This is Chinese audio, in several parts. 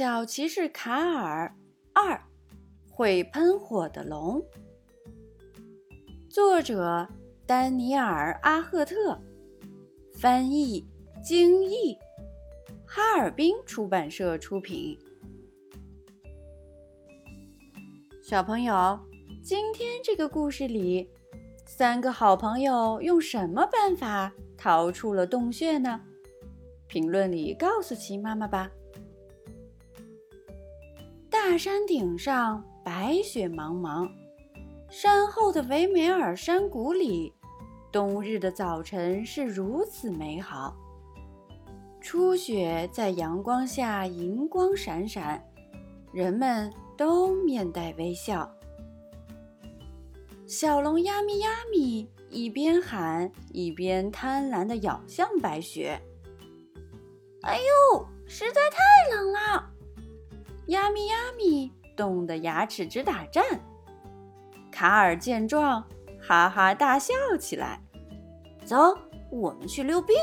小骑士卡尔二会喷火的龙，作者丹尼尔·阿赫特，翻译精译，哈尔滨出版社出品。小朋友，今天这个故事里，三个好朋友用什么办法逃出了洞穴呢？评论里告诉奇妈妈吧。大山顶上白雪茫茫，山后的维梅尔山谷里，冬日的早晨是如此美好。初雪在阳光下银光闪闪，人们都面带微笑。小龙呀咪呀咪一边喊一边贪婪地咬向白雪。哎呦，实在太冷了！亚咪亚咪冻得牙齿直打颤，卡尔见状哈哈大笑起来。走，我们去溜冰。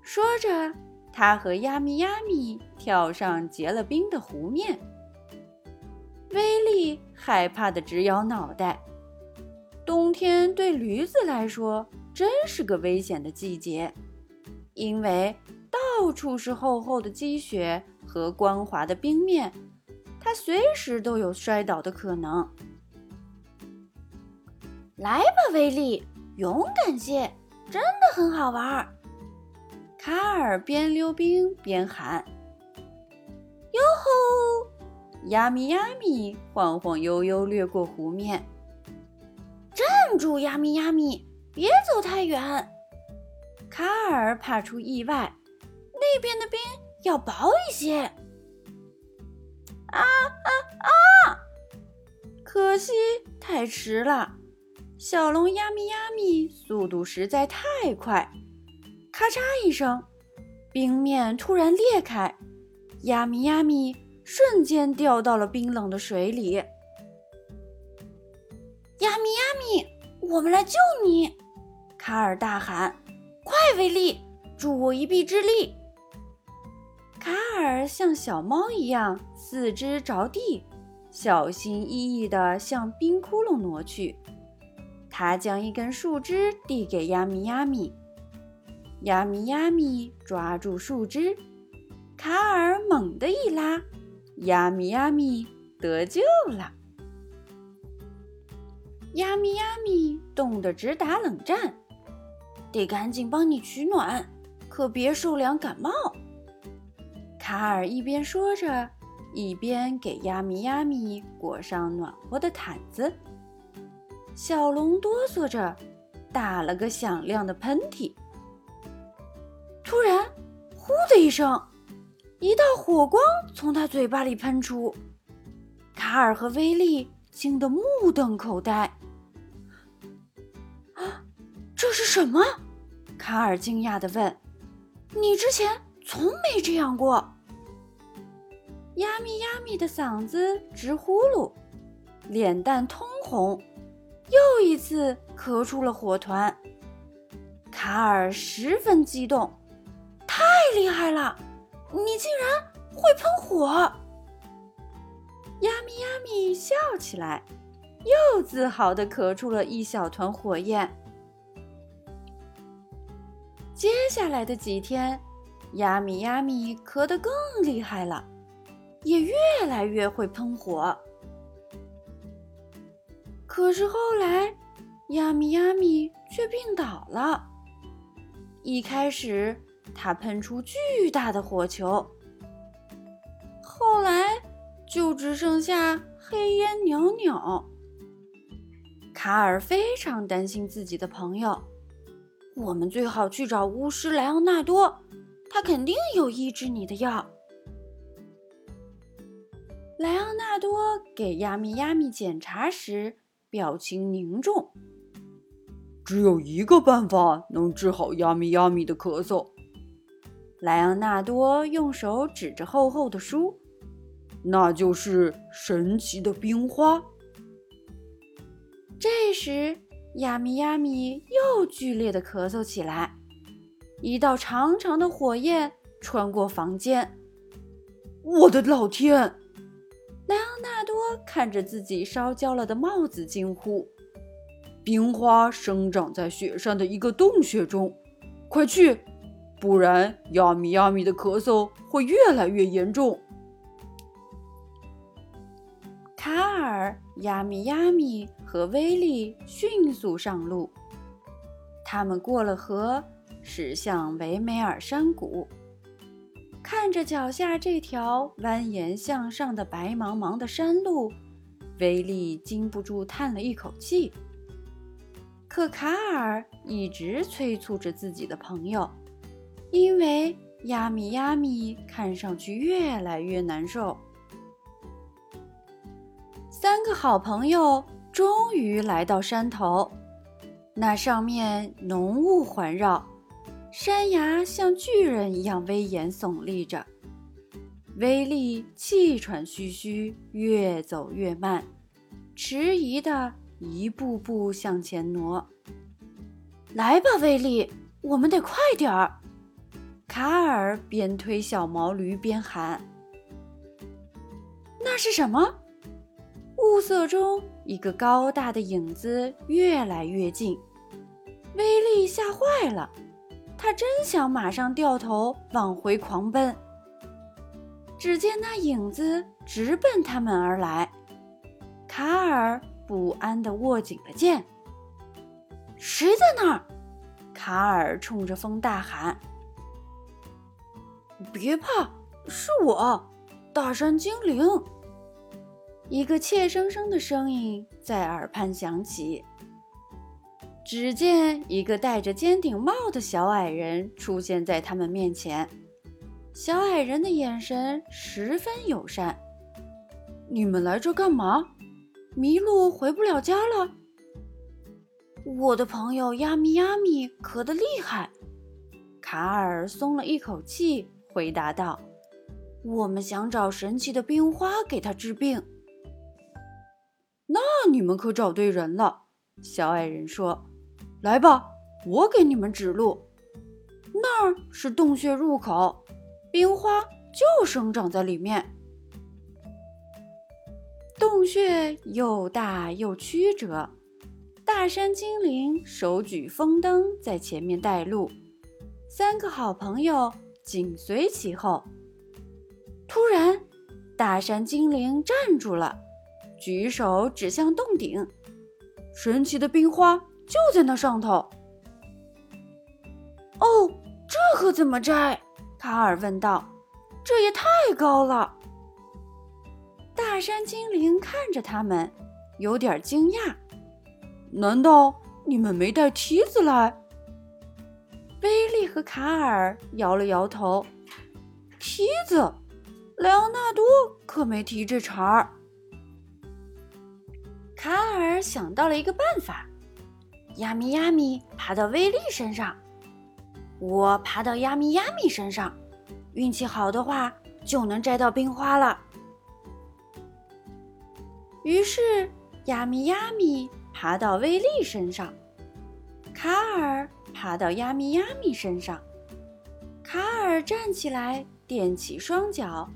说着，他和亚咪亚咪跳上结了冰的湖面。威利害怕的直摇脑袋。冬天对驴子来说真是个危险的季节，因为到处是厚厚的积雪。和光滑的冰面，它随时都有摔倒的可能。来吧，威力，勇敢些，真的很好玩儿。卡尔边溜冰边喊：“哟吼！”呀咪呀咪晃晃悠悠掠过湖面。站住，呀咪呀咪，别走太远。卡尔怕出意外，那边的冰。要薄一些。啊啊啊！可惜太迟了，小龙呀咪呀咪速度实在太快，咔嚓一声，冰面突然裂开，呀咪呀咪瞬间掉到了冰冷的水里。呀咪呀咪，我们来救你！卡尔大喊：“快，威力，助我一臂之力！”卡尔像小猫一样，四肢着地，小心翼翼地向冰窟窿挪去。他将一根树枝递给亚米亚米，亚米亚米抓住树枝，卡尔猛地一拉，亚米亚米得救了。亚米亚米冻得直打冷战，得赶紧帮你取暖，可别受凉感冒。卡尔一边说着，一边给亚米亚米裹上暖和的毯子。小龙哆嗦着，打了个响亮的喷嚏。突然，呼的一声，一道火光从他嘴巴里喷出。卡尔和威利惊得目瞪口呆。“啊，这是什么？”卡尔惊讶地问。“你之前从没这样过。”呀咪呀咪的嗓子直呼噜，脸蛋通红，又一次咳出了火团。卡尔十分激动，太厉害了！你竟然会喷火！呀咪呀咪笑起来，又自豪地咳出了一小团火焰。接下来的几天，呀咪呀咪咳得更厉害了。也越来越会喷火，可是后来，亚米亚米却病倒了。一开始，他喷出巨大的火球，后来就只剩下黑烟袅袅。卡尔非常担心自己的朋友，我们最好去找巫师莱昂纳多，他肯定有医治你的药。莱昂纳多给亚米亚米检查时，表情凝重。只有一个办法能治好亚米亚米的咳嗽。莱昂纳多用手指着厚厚的书，那就是神奇的冰花。这时，亚米亚米又剧烈的咳嗽起来，一道长长的火焰穿过房间。我的老天！莱昂纳多看着自己烧焦了的帽子，惊呼：“冰花生长在雪山的一个洞穴中，快去，不然亚米亚米的咳嗽会越来越严重。”卡尔、亚米亚米和威利迅速上路，他们过了河，驶向维梅尔山谷。看着脚下这条蜿蜒向上的白茫茫的山路，威利禁不住叹了一口气。可卡尔一直催促着自己的朋友，因为亚米亚米看上去越来越难受。三个好朋友终于来到山头，那上面浓雾环绕。山崖像巨人一样威严耸立着，威力气喘吁吁，越走越慢，迟疑的一步步向前挪。来吧，威力，我们得快点儿！卡尔边推小毛驴边喊：“那是什么？”雾色中，一个高大的影子越来越近，威力吓坏了。他真想马上掉头往回狂奔，只见那影子直奔他们而来。卡尔不安地握紧了剑。谁在那儿？卡尔冲着风大喊：“别怕，是我，大山精灵。”一个怯生生的声音在耳畔响起。只见一个戴着尖顶帽的小矮人出现在他们面前，小矮人的眼神十分友善。你们来这干嘛？迷路回不了家了？我的朋友亚米亚米咳得厉害。卡尔松了一口气，回答道：“我们想找神奇的冰花给他治病。”那你们可找对人了，小矮人说。来吧，我给你们指路。那儿是洞穴入口，冰花就生长在里面。洞穴又大又曲折，大山精灵手举风灯在前面带路，三个好朋友紧随其后。突然，大山精灵站住了，举手指向洞顶，神奇的冰花。就在那上头。哦，这可怎么摘？卡尔问道。这也太高了。大山精灵看着他们，有点惊讶。难道你们没带梯子来？威利和卡尔摇了摇头。梯子，莱昂纳多可没提这茬儿。卡尔想到了一个办法。亚米亚米爬到威力身上，我爬到亚米亚米身上，运气好的话就能摘到冰花了。于是亚米亚米爬到威力身上，卡尔爬到亚米亚米身上，卡尔站起来，踮起双脚，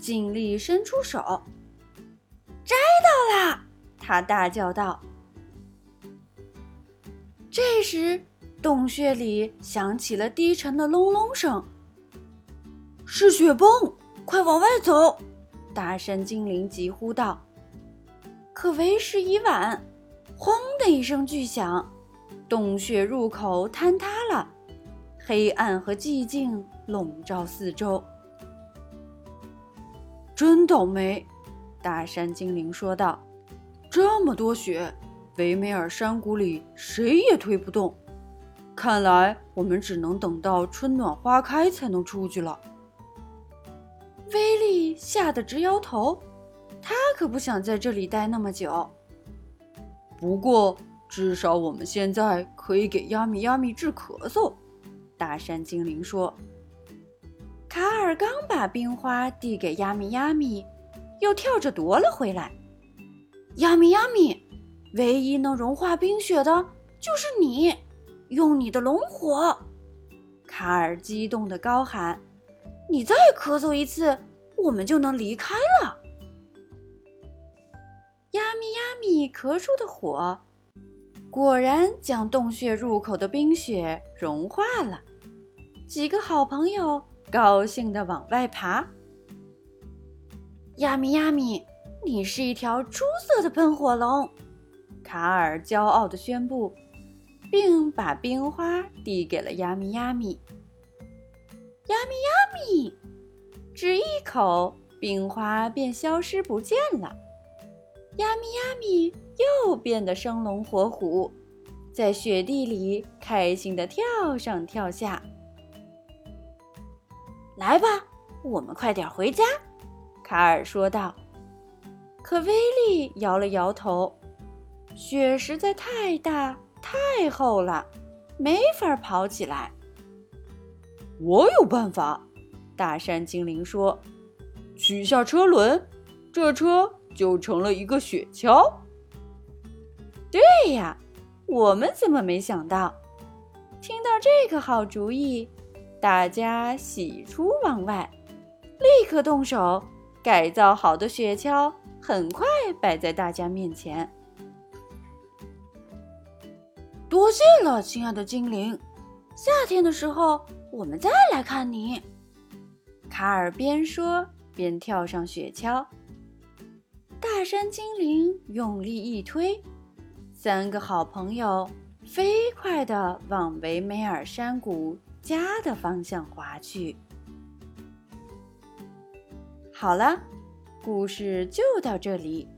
尽力伸出手，摘到了！他大叫道。这时，洞穴里响起了低沉的隆隆声。是雪崩，快往外走！大山精灵急呼道。可为时已晚，轰的一声巨响，洞穴入口坍塌了，黑暗和寂静笼罩四周。真倒霉，大山精灵说道。这么多雪。维梅尔山谷里谁也推不动，看来我们只能等到春暖花开才能出去了。威利吓得直摇头，他可不想在这里待那么久。不过，至少我们现在可以给亚米亚米治咳嗽。大山精灵说。卡尔刚把冰花递给亚米亚米，又跳着夺了回来。亚米亚米。唯一能融化冰雪的就是你，用你的龙火！卡尔激动地高喊：“你再咳嗽一次，我们就能离开了。亚米亚米咳出的火，果然将洞穴入口的冰雪融化了。几个好朋友高兴地往外爬。亚米亚米，你是一条出色的喷火龙！卡尔骄傲地宣布，并把冰花递给了亚米亚米。亚米亚米，只一口，冰花便消失不见了。亚米亚米又变得生龙活虎，在雪地里开心地跳上跳下。来吧，我们快点回家。”卡尔说道。可威利摇了摇头，雪实在太大太厚了，没法跑起来。我有办法，大山精灵说：“取下车轮，这车就成了一个雪橇。”对呀，我们怎么没想到？听到这个好主意。大家喜出望外，立刻动手。改造好的雪橇很快摆在大家面前。多谢了，亲爱的精灵！夏天的时候我们再来看你。卡尔边说边跳上雪橇。大山精灵用力一推，三个好朋友飞快地往维梅尔山谷。家的方向滑去。好了，故事就到这里。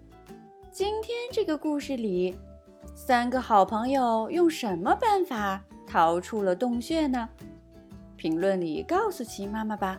今天这个故事里，三个好朋友用什么办法逃出了洞穴呢？评论里告诉琪妈妈吧。